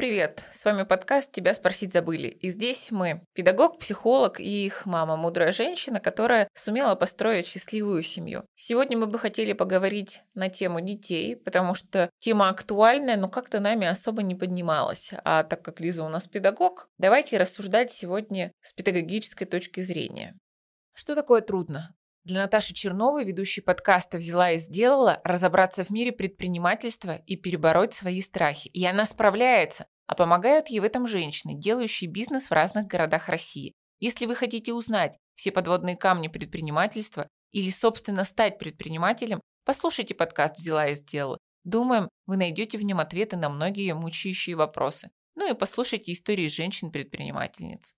привет! С вами подкаст «Тебя спросить забыли». И здесь мы, педагог, психолог и их мама, мудрая женщина, которая сумела построить счастливую семью. Сегодня мы бы хотели поговорить на тему детей, потому что тема актуальная, но как-то нами особо не поднималась. А так как Лиза у нас педагог, давайте рассуждать сегодня с педагогической точки зрения. Что такое трудно? Для Наташи Черновой, ведущей подкаста «Взяла и сделала», разобраться в мире предпринимательства и перебороть свои страхи. И она справляется, а помогают ей в этом женщины, делающие бизнес в разных городах России. Если вы хотите узнать все подводные камни предпринимательства или, собственно, стать предпринимателем, послушайте подкаст «Взяла и сделала». Думаем, вы найдете в нем ответы на многие мучающие вопросы. Ну и послушайте истории женщин-предпринимательниц.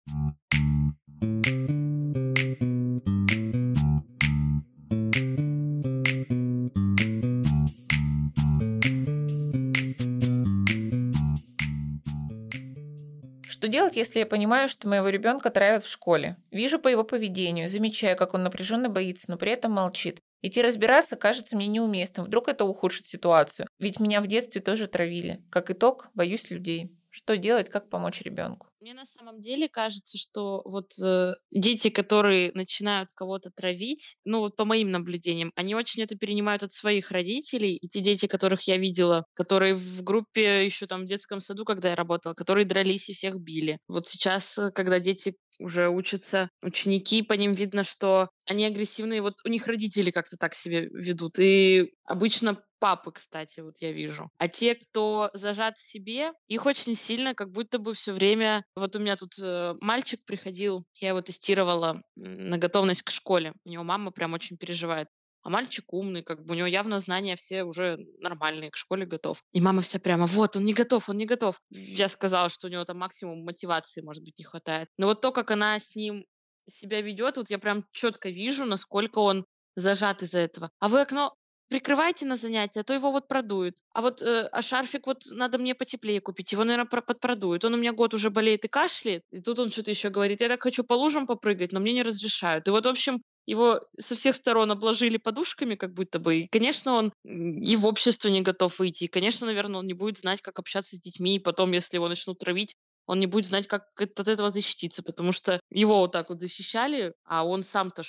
Что делать, если я понимаю, что моего ребенка травят в школе? Вижу по его поведению, замечаю, как он напряженно боится, но при этом молчит. Идти разбираться кажется мне неуместным. Вдруг это ухудшит ситуацию. Ведь меня в детстве тоже травили. Как итог, боюсь людей. Что делать, как помочь ребенку? Мне на самом деле кажется, что вот э, дети, которые начинают кого-то травить, ну вот по моим наблюдениям, они очень это перенимают от своих родителей. И те дети, которых я видела, которые в группе еще там в детском саду, когда я работала, которые дрались и всех били. Вот сейчас, э, когда дети уже учатся ученики, по ним видно, что они агрессивные, вот у них родители как-то так себя ведут. И обычно папы, кстати, вот я вижу. А те, кто зажат в себе, их очень сильно, как будто бы все время вот у меня тут э, мальчик приходил, я его тестировала на готовность к школе. У него мама прям очень переживает. А мальчик умный, как бы у него явно знания все уже нормальные, к школе готов. И мама вся прямо, вот, он не готов, он не готов. Я сказала, что у него там максимум мотивации, может быть, не хватает. Но вот то, как она с ним себя ведет, вот я прям четко вижу, насколько он зажат из-за этого. А вы окно прикрывайте на занятия, а то его вот продует. А вот э, а шарфик вот надо мне потеплее купить, его, наверное, подпродует. Он у меня год уже болеет и кашляет, и тут он что-то еще говорит, я так хочу по лужам попрыгать, но мне не разрешают. И вот, в общем, его со всех сторон обложили подушками, как будто бы. И, конечно, он и в общество не готов выйти. И, конечно, наверное, он не будет знать, как общаться с детьми. И потом, если его начнут травить, он не будет знать, как от этого защититься, потому что его вот так вот защищали, а он сам-то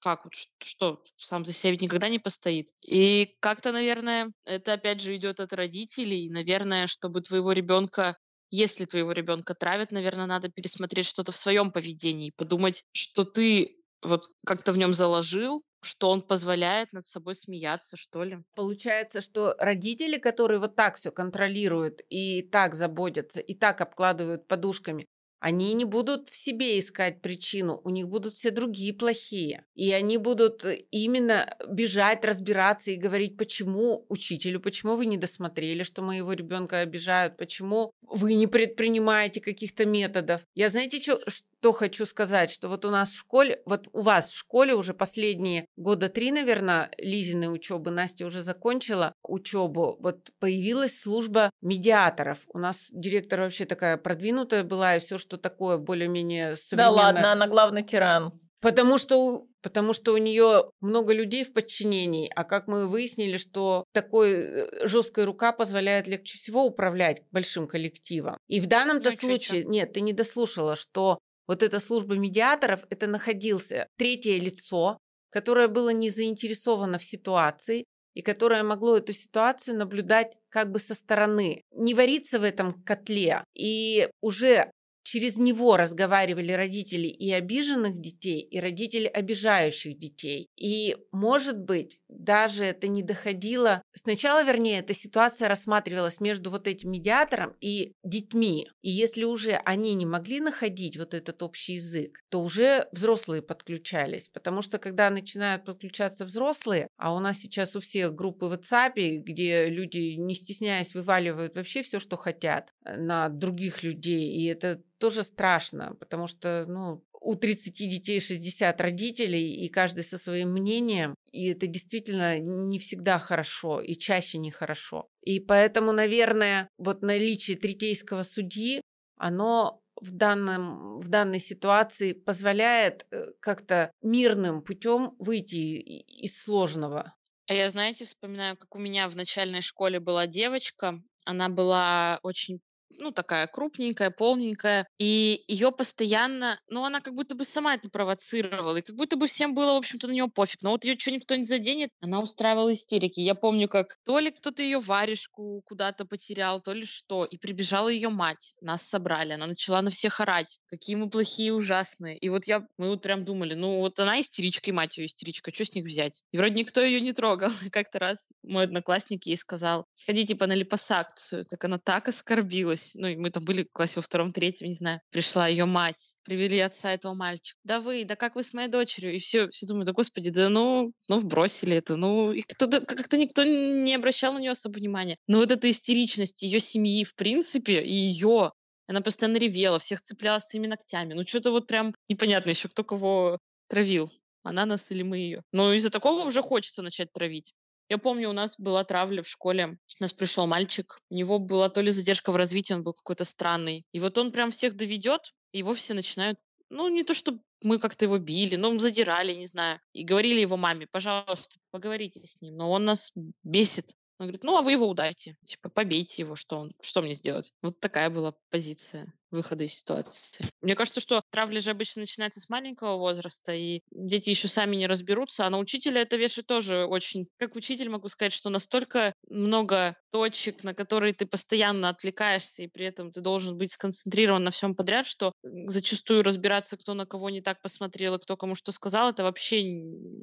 как вот что сам за себя ведь никогда не постоит. И как-то, наверное, это опять же идет от родителей. Наверное, чтобы твоего ребенка если твоего ребенка травят, наверное, надо пересмотреть что-то в своем поведении, подумать, что ты вот как-то в нем заложил, что он позволяет над собой смеяться, что ли. Получается, что родители, которые вот так все контролируют и так заботятся, и так обкладывают подушками, они не будут в себе искать причину, у них будут все другие плохие. И они будут э, именно бежать, разбираться и говорить, почему учителю, почему вы не досмотрели, что моего ребенка обижают, почему вы не предпринимаете каких-то методов. Я знаете, что, что хочу сказать, что вот у нас в школе, вот у вас в школе уже последние года три, наверное, Лизиной учебы, Настя уже закончила учебу, вот появилась служба медиаторов. У нас директор вообще такая продвинутая была, и все, что такое более-менее современное. Да ладно, она главный тиран. Потому что, потому что у нее много людей в подчинении, а как мы выяснили, что такой э, жесткая рука позволяет легче всего управлять большим коллективом. И в данном-то случае, нет, ты не дослушала, что вот эта служба медиаторов, это находился третье лицо, которое было не заинтересовано в ситуации и которое могло эту ситуацию наблюдать как бы со стороны, не вариться в этом котле и уже Через него разговаривали родители и обиженных детей, и родители обижающих детей. И, может быть, даже это не доходило... Сначала, вернее, эта ситуация рассматривалась между вот этим медиатором и детьми. И если уже они не могли находить вот этот общий язык, то уже взрослые подключались. Потому что когда начинают подключаться взрослые, а у нас сейчас у всех группы в WhatsApp, где люди, не стесняясь, вываливают вообще все, что хотят э, на других людей, и это тоже страшно, потому что, ну, у 30 детей 60 родителей, и каждый со своим мнением, и это действительно не всегда хорошо, и чаще нехорошо. И поэтому, наверное, вот наличие третейского судьи, оно в, данном, в данной ситуации позволяет э, как-то мирным путем выйти из сложного. А я, знаете, вспоминаю, как у меня в начальной школе была девочка, она была очень ну, такая крупненькая, полненькая, и ее постоянно, ну, она как будто бы сама это провоцировала, и как будто бы всем было, в общем-то, на нее пофиг, но вот ее что никто не заденет, она устраивала истерики. Я помню, как то ли кто-то ее варежку куда-то потерял, то ли что, и прибежала ее мать, нас собрали, она начала на всех орать, какие мы плохие, ужасные, и вот я, мы вот прям думали, ну, вот она истеричка, и мать ее истеричка, что с них взять? И вроде никто ее не трогал. Как-то раз мой одноклассник ей сказал, сходи типа на липосакцию, так она так оскорбилась, есть, ну, мы там были в классе во втором, третьем, не знаю, пришла ее мать, привели отца этого мальчика. Да вы, да как вы с моей дочерью? И все, все думают, да господи, да ну, ну, вбросили это, ну, и как-то никто не обращал на нее особо внимания. Но вот эта истеричность ее семьи, в принципе, и ее она постоянно ревела, всех цеплялась своими ногтями. Ну, что-то вот прям непонятно еще, кто кого травил. Она нас или мы ее. Но из-за такого уже хочется начать травить. Я помню, у нас была травля в школе. У нас пришел мальчик. У него была то ли задержка в развитии, он был какой-то странный. И вот он прям всех доведет, и его все начинают ну, не то, что мы как-то его били, но задирали, не знаю. И говорили его маме, пожалуйста, поговорите с ним. Но он нас бесит. Он говорит, ну, а вы его удайте. Типа, побейте его, что он, что мне сделать? Вот такая была позиция выхода из ситуации. Мне кажется, что травля же обычно начинается с маленького возраста, и дети еще сами не разберутся, а на учителя это вешает тоже очень... Как учитель могу сказать, что настолько много точек, на которые ты постоянно отвлекаешься, и при этом ты должен быть сконцентрирован на всем подряд, что зачастую разбираться, кто на кого не так посмотрел и кто кому что сказал, это вообще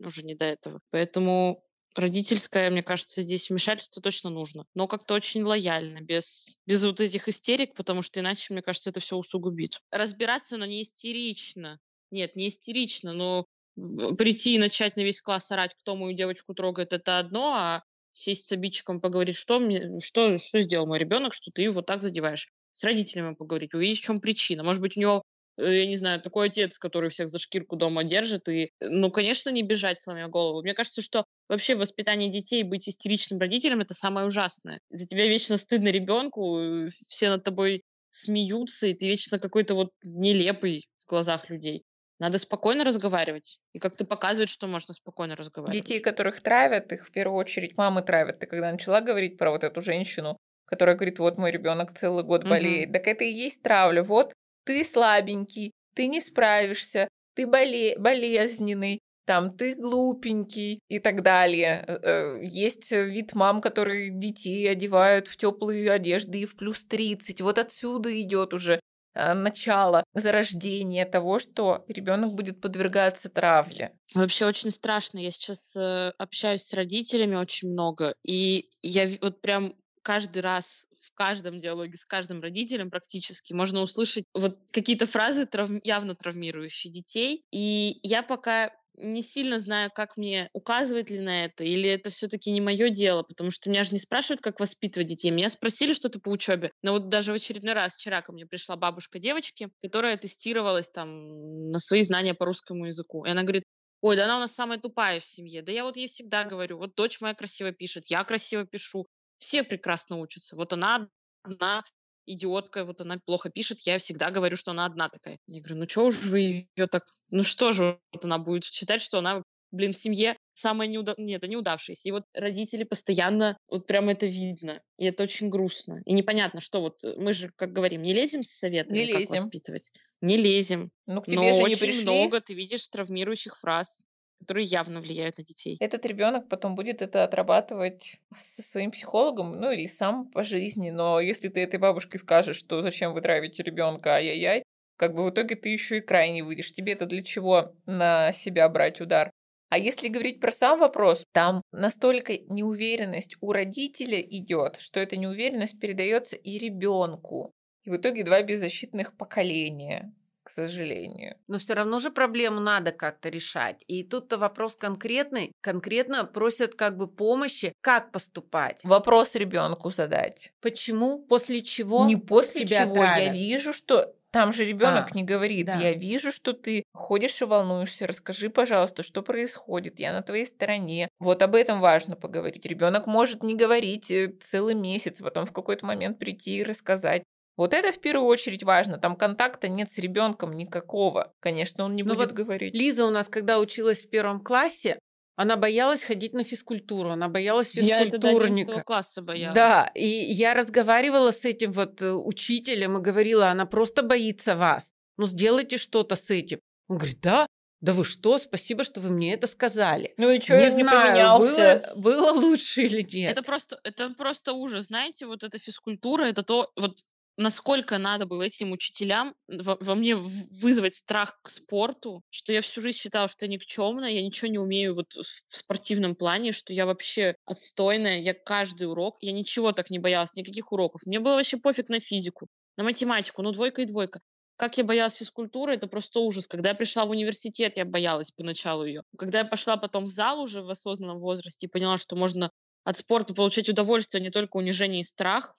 уже не до этого. Поэтому родительское, мне кажется, здесь вмешательство точно нужно. Но как-то очень лояльно, без, без вот этих истерик, потому что иначе, мне кажется, это все усугубит. Разбираться, но не истерично. Нет, не истерично, но прийти и начать на весь класс орать, кто мою девочку трогает, это одно, а сесть с обидчиком, поговорить, что, мне, что, что сделал мой ребенок, что ты его так задеваешь. С родителями поговорить, увидеть, в чем причина. Может быть, у него Э, я не знаю, такой отец, который всех за шкирку дома держит, и, ну, конечно, не бежать, сломя голову. Мне кажется, что вообще воспитание детей, быть истеричным родителем, это самое ужасное. За тебя вечно стыдно ребенку, э, все над тобой смеются, и ты вечно какой-то вот нелепый в глазах людей. Надо спокойно разговаривать и как-то показывать, что можно спокойно разговаривать. Детей, которых травят, их в первую очередь мамы травят. Ты когда начала говорить про вот эту женщину, которая говорит, вот мой ребенок целый год болеет, угу. так это и есть травля. Вот ты слабенький, ты не справишься, ты боле болезненный, там ты глупенький и так далее. Э, э, есть вид мам, которые детей одевают в теплые одежды и в плюс 30. Вот отсюда идет уже э, начало зарождения того, что ребенок будет подвергаться травле. Вообще очень страшно. Я сейчас общаюсь с родителями очень много, и я вот прям каждый раз в каждом диалоге с каждым родителем практически можно услышать вот какие-то фразы трав... явно травмирующие детей. И я пока не сильно знаю, как мне указывать ли на это, или это все-таки не мое дело, потому что меня же не спрашивают, как воспитывать детей. Меня спросили что-то по учебе. Но вот даже в очередной раз вчера ко мне пришла бабушка девочки, которая тестировалась там на свои знания по русскому языку. И она говорит, ой, да она у нас самая тупая в семье. Да я вот ей всегда говорю, вот дочь моя красиво пишет, я красиво пишу, все прекрасно учатся. Вот она одна идиотка, вот она плохо пишет, я всегда говорю, что она одна такая. Я говорю, ну что уж вы ее так... Ну что же вот она будет считать, что она, блин, в семье самая неудав... Нет, это неудавшаяся. И вот родители постоянно, вот прямо это видно. И это очень грустно. И непонятно, что вот мы же, как говорим, не лезем с советами, не лезем. как воспитывать. Не лезем. Ну, к тебе Но же очень не пришли. много ты видишь травмирующих фраз которые явно влияют на детей. Этот ребенок потом будет это отрабатывать со своим психологом, ну или сам по жизни. Но если ты этой бабушке скажешь, что зачем вы травите ребенка, ай-яй-яй, как бы в итоге ты еще и крайне выйдешь. Тебе это для чего на себя брать удар? А если говорить про сам вопрос, там настолько неуверенность у родителя идет, что эта неуверенность передается и ребенку. И в итоге два беззащитных поколения к сожалению. Но все равно же проблему надо как-то решать. И тут-то вопрос конкретный. Конкретно просят как бы помощи, как поступать. Вопрос ребенку задать. Почему? После чего? Не после тебя чего. Травят? Я вижу, что там же ребенок а, не говорит, да. я вижу, что ты ходишь и волнуешься, расскажи, пожалуйста, что происходит, я на твоей стороне. Вот об этом важно поговорить. Ребенок может не говорить э, целый месяц, потом в какой-то момент прийти и рассказать. Вот это в первую очередь важно. Там контакта нет с ребенком никакого. Конечно, он не Но ну будет вот говорить. Лиза у нас, когда училась в первом классе, Она боялась ходить на физкультуру, она боялась Я это до 11 физкультурника. класса боялась. Да, и я разговаривала с этим вот э, учителем и говорила, она просто боится вас. Ну, сделайте что-то с этим. Он говорит, да, да вы что, спасибо, что вы мне это сказали. Ну и что, не он не знаю, поменялся? было, было лучше или нет. Это просто, это просто ужас. Знаете, вот эта физкультура, это то, вот насколько надо было этим учителям во, во мне вызвать страх к спорту, что я всю жизнь считала, что я никчемная, я ничего не умею вот в спортивном плане, что я вообще отстойная, я каждый урок, я ничего так не боялась, никаких уроков. Мне было вообще пофиг на физику, на математику, ну двойка и двойка. Как я боялась физкультуры, это просто ужас. Когда я пришла в университет, я боялась поначалу ее. Когда я пошла потом в зал уже в осознанном возрасте и поняла, что можно от спорта получать удовольствие, а не только унижение и страх,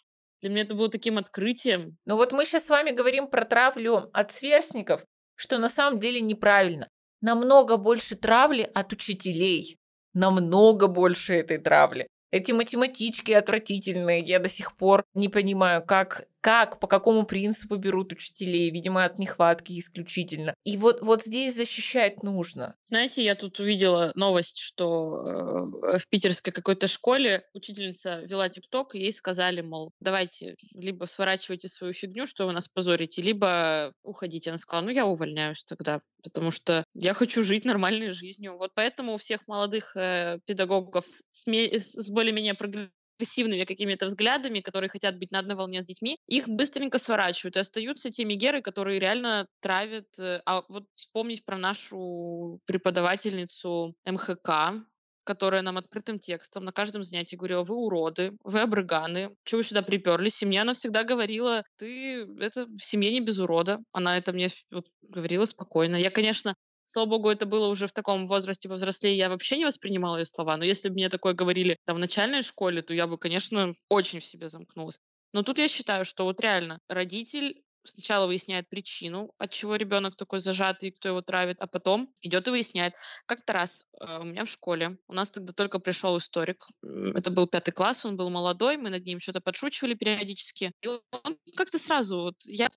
для меня это было таким открытием. Ну вот мы сейчас с вами говорим про травлю от сверстников, что на самом деле неправильно. Намного больше травли от учителей. Намного больше этой травли. Эти математички отвратительные, я до сих пор не понимаю, как, как, по какому принципу берут учителей, видимо, от нехватки исключительно. И вот, вот здесь защищать нужно. Знаете, я тут увидела новость, что э, в питерской какой-то школе учительница вела ТикТок, и ей сказали, мол, давайте либо сворачивайте свою фигню, что вы нас позорите, либо уходите. Она сказала, ну я увольняюсь тогда, потому что я хочу жить нормальной жизнью. Вот поэтому у всех молодых э, педагогов с, с более-менее прогрессивными какими-то взглядами, которые хотят быть на одной волне с детьми, их быстренько сворачивают. И остаются те мигеры, которые реально травят. э, А вот вспомнить про нашу преподавательницу МХК, которая нам открытым текстом на каждом занятии говорила, вы уроды, вы обрыганы, чего вы сюда приперлись? И мне она всегда говорила, ты это в семье не без урода. Она это мне вот говорила спокойно. Я, конечно, Слава богу, это было уже в таком возрасте повзрослее, я вообще не воспринимала ее слова. Но если бы мне такое говорили там, в начальной школе, то я бы, конечно, очень в себе замкнулась. Но тут я считаю, что вот реально родитель сначала выясняет причину, от чего ребенок такой зажатый, кто его травит, а потом идет и выясняет. Как-то раз э, у меня в школе, у нас тогда только пришел историк, это был пятый класс, он был молодой, мы над ним что-то подшучивали периодически, и он как-то сразу, вот я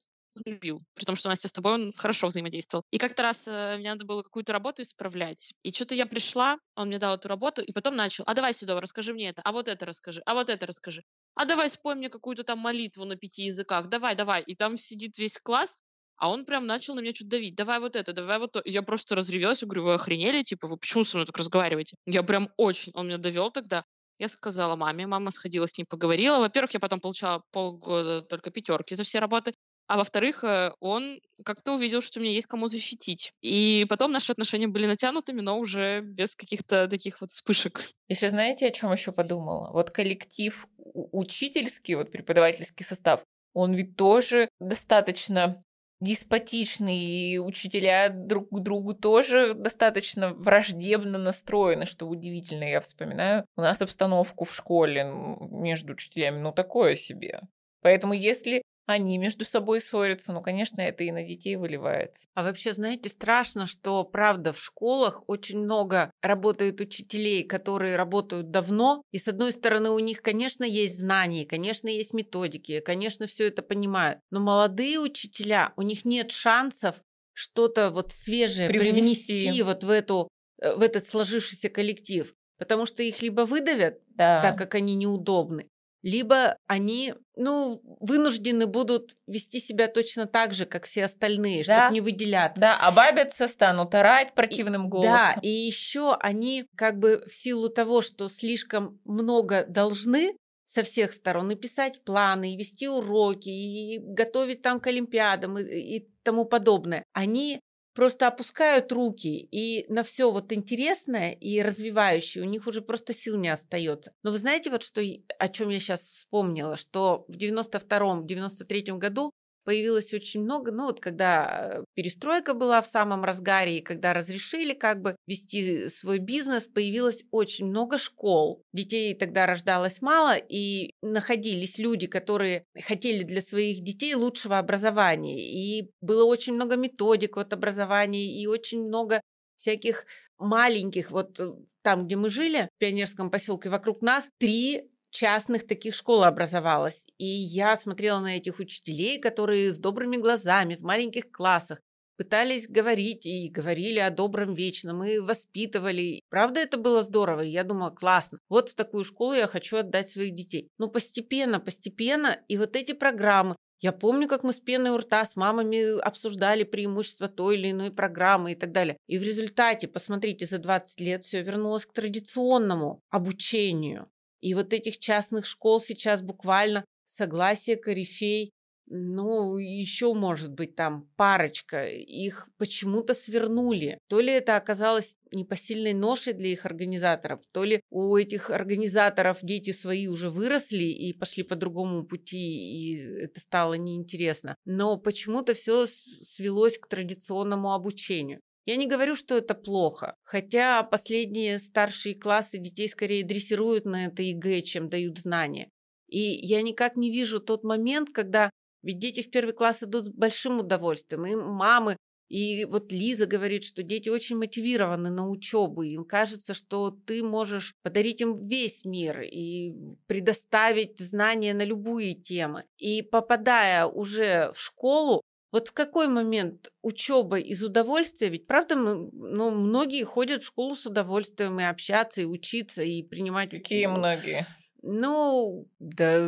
любил, при том, что Настя с тобой он хорошо взаимодействовал. И как-то раз э, мне надо было какую-то работу исправлять. И что-то я пришла, он мне дал эту работу, и потом начал, а давай сюда, расскажи мне это, а вот это расскажи, а вот это расскажи. А давай спой мне какую-то там молитву на пяти языках, давай, давай. И там сидит весь класс, а он прям начал на меня что-то давить. Давай вот это, давай вот то. И я просто разревелась, говорю, вы охренели? Типа, вы почему со мной так разговариваете? Я прям очень... Он меня довел тогда. Я сказала маме, мама сходила с ним, поговорила. Во-первых, я потом получала полгода только пятерки за все работы. А во-вторых, э, он как-то увидел, что мне есть кому защитить. И потом наши отношения были натянутыми, но уже без каких-то таких вот вспышек. Еще знаете, о чем еще подумала? Вот коллектив у- учительский, вот преподавательский состав, он ведь тоже достаточно деспотичный, и учителя друг к другу тоже достаточно враждебно настроены, что удивительно. Я вспоминаю у нас обстановку в школе между учителями, ну такое себе. Поэтому если они между собой ссорятся, ну, конечно, это и на детей выливается. А вообще, знаете, страшно, что, правда, в школах очень много работают учителей, которые работают давно, и, с одной стороны, у них, конечно, есть знания, конечно, есть методики, конечно, все это понимают, но молодые учителя, у них нет шансов что-то вот свежее Привнести. привнести вот в, эту, э, в этот сложившийся коллектив, потому что их либо выдавят, Да. так как они неудобны, либо они, ну, вынуждены будут вести себя точно так же, как все остальные, Да. чтобы не выделяться. Да, обабятся, станут орать противным голосом. Да, и еще они как бы в силу того, что слишком много должны со всех сторон и писать планы, и вести уроки, и готовить там к олимпиадам и, и тому подобное, они просто опускают руки, и на все вот интересное и развивающее у них уже просто сил не остается. Но вы знаете вот что, о чем я сейчас вспомнила, что в 92-93 году появилось очень много, ну вот когда э, перестройка была в самом разгаре, и когда разрешили как бы вести свой бизнес, появилось очень много школ. Детей тогда рождалось мало, и находились люди, которые хотели для своих детей лучшего образования. И было очень много методик вот образования, и очень много всяких маленьких, вот э, там, где мы жили, в пионерском поселке, вокруг нас три частных таких школ образовалось. И я смотрела на этих учителей, которые с добрыми глазами в маленьких классах пытались говорить и говорили о добром вечном, и воспитывали. Правда, это было здорово, и я думала, классно. Вот в такую школу я хочу отдать своих детей. Но постепенно, постепенно, и вот эти программы, я помню, как мы с пеной у рта с мамами обсуждали преимущества той или иной программы и так далее. И в результате, посмотрите, за 20 лет все вернулось к традиционному обучению. И вот этих частных школ сейчас буквально согласие корифей ну, еще, может быть, там парочка. Их почему-то свернули. То ли это оказалось непосильной ношей для их организаторов, то ли у этих организаторов дети свои уже выросли и пошли по другому пути, и это стало неинтересно. Но почему-то все свелось к традиционному обучению. Я не говорю, что это плохо, хотя последние старшие классы детей скорее дрессируют на это ЕГЭ, чем дают знания. И я никак не вижу тот момент, когда ведь дети в первый класс идут с большим удовольствием. И мамы, и вот Лиза говорит, что дети очень мотивированы на учебу. Им кажется, что ты можешь подарить им весь мир и предоставить знания на любые темы. И попадая уже в школу, вот в какой момент учеба из удовольствия, ведь правда, мы, ну, многие ходят в школу с удовольствием и общаться, и учиться, и принимать... Какие многие? Ну, да,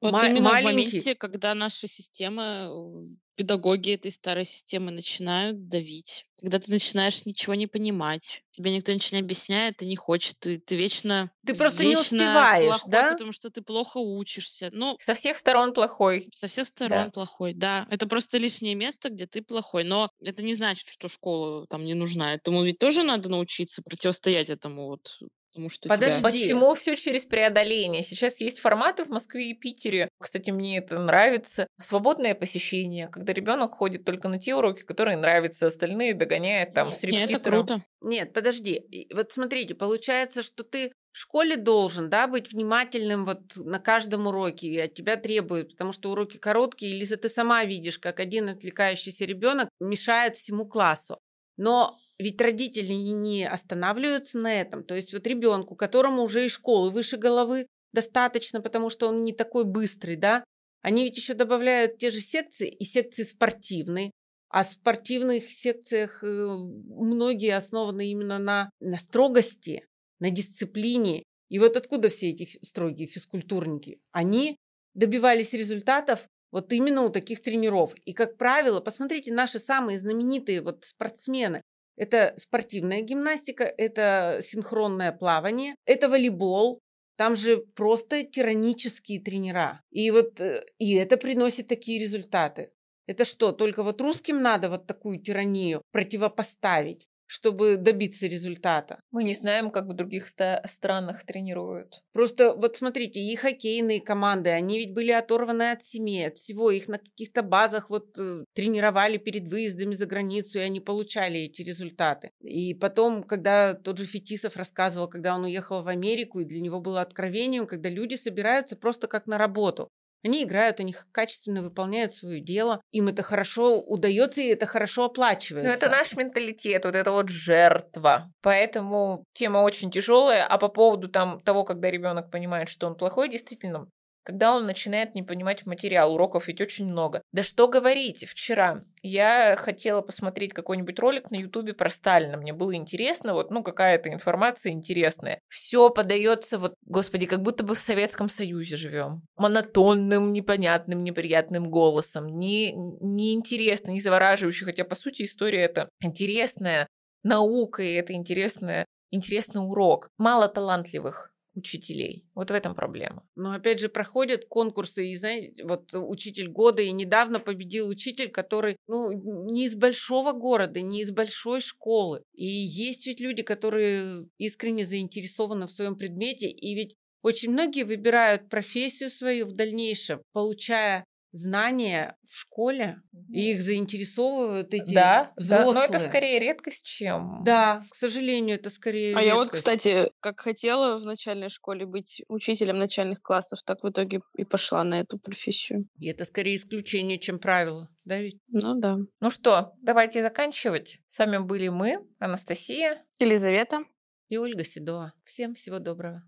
Вот ма- именно в маленький. моменте, когда наша система, педагоги этой старой системы начинают давить, когда ты начинаешь ничего не понимать, тебе никто ничего не объясняет, ты не хочешь, ты, ты вечно, Ты просто не вечно успеваешь, плохой, да? потому что ты плохо учишься. Ну, Со всех сторон плохой. со всех сторон Да. плохой, да. Это просто лишнее место, где ты плохой. Но это не значит, что школа там не нужна. Этому ведь тоже надо научиться противостоять этому вот тому, что Подожди. тебя... Почему все через преодоление? Сейчас есть форматы в Москве и Питере. Кстати, мне это нравится. Свободное посещение, когда ребенок ходит только на те уроки, которые нравятся, остальные догоняет там с Не, это репетитором. круто. Нет, подожди. Вот смотрите, получается, что ты в школе должен, да, быть внимательным вот на каждом уроке, и от тебя требуют, потому что уроки короткие, и, Лиза, ты сама видишь, как один отвлекающийся ребенок мешает всему классу. Но ведь родители не- останавливаются на этом. То есть вот ребенку, которому уже и школы выше головы достаточно, потому что он не такой быстрый, да, они ведь еще добавляют те же секции и секции спортивные. А в спортивных секциях э, многие основаны именно на, на строгости, на дисциплине. И вот откуда все эти строгие физкультурники? Они добивались результатов вот именно у таких тренеров. И, как правило, посмотрите, наши самые знаменитые вот спортсмены. Это спортивная гимнастика, это синхронное плавание, это волейбол, там же просто тиранические тренера. И вот э, и это приносит такие результаты. Это что, только вот русским надо вот такую тиранию противопоставить, чтобы добиться результата? Мы не знаем, как в других странах тренируют. Просто вот смотрите, и хоккейные команды, они ведь были оторваны от семьи, от всего. Их на каких-то базах вот э, тренировали перед выездами за границу, и они получали эти результаты. И потом, когда тот же Фетисов рассказывал, когда он уехал в Америку, и для него было откровением, когда люди собираются просто как на работу. Они играют, они качественно выполняют свое дело, им это хорошо удается, и это хорошо Ну, оплачивается. это наш менталитет, вот это вот жертва. Поэтому тема очень тяжелая. А по поводу там того, когда ребенок понимает, что он плохой, действительно, когда он начинает не понимать материал, уроков ведь очень много. Да что говорить, вчера я хотела посмотреть какой-нибудь ролик на Ютубе про Сталина. Мне было интересно, вот, ну, какая-то информация интересная. Все подается, вот, господи, как будто бы в Советском Союзе живем. Монотонным, непонятным, неприятным голосом. Не, неинтересно, не завораживающе, хотя, по сути, история это интересная наука, и это интересная, интересный урок. Мало талантливых учителей. Вот в этом проблема. Но опять же проходят конкурсы, и знаете, вот учитель года, и недавно победил учитель, который, ну, не из большого города, не из большой школы. И есть ведь люди, которые искренне заинтересованы в своем предмете, и ведь очень многие выбирают профессию свою в дальнейшем, получая знания в школе, и их заинтересовывают эти да, да, взрослые. но это скорее редкость, чем... Да, к сожалению, это скорее А я вот, редкость. кстати, как хотела в начальной школе быть учителем начальных классов, так в итоге и пошла на эту профессию. И это скорее исключение, чем правило, да ведь? Ну да. Ну что, давайте заканчивать. С вами были мы, Анастасия. Елизавета. И Ольга Седова. Всем всего доброго.